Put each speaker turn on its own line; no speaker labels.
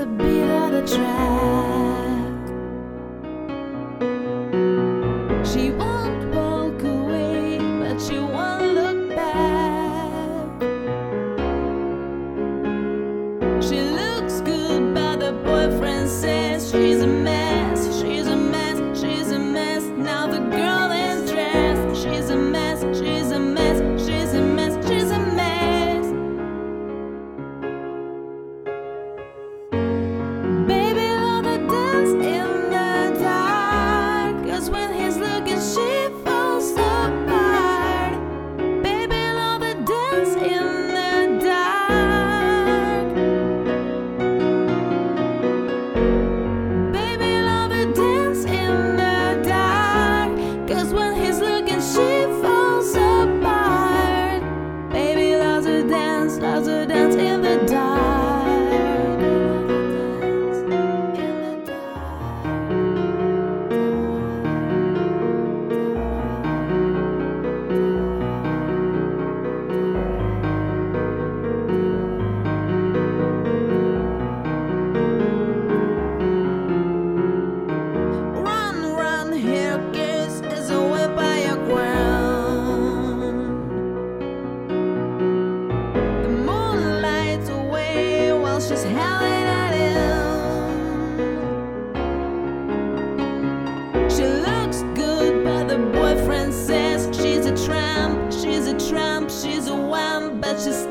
the beat of the track. She's just howling at ends. She looks good, but the boyfriend says she's a tramp, she's a tramp, she's a wham, but she's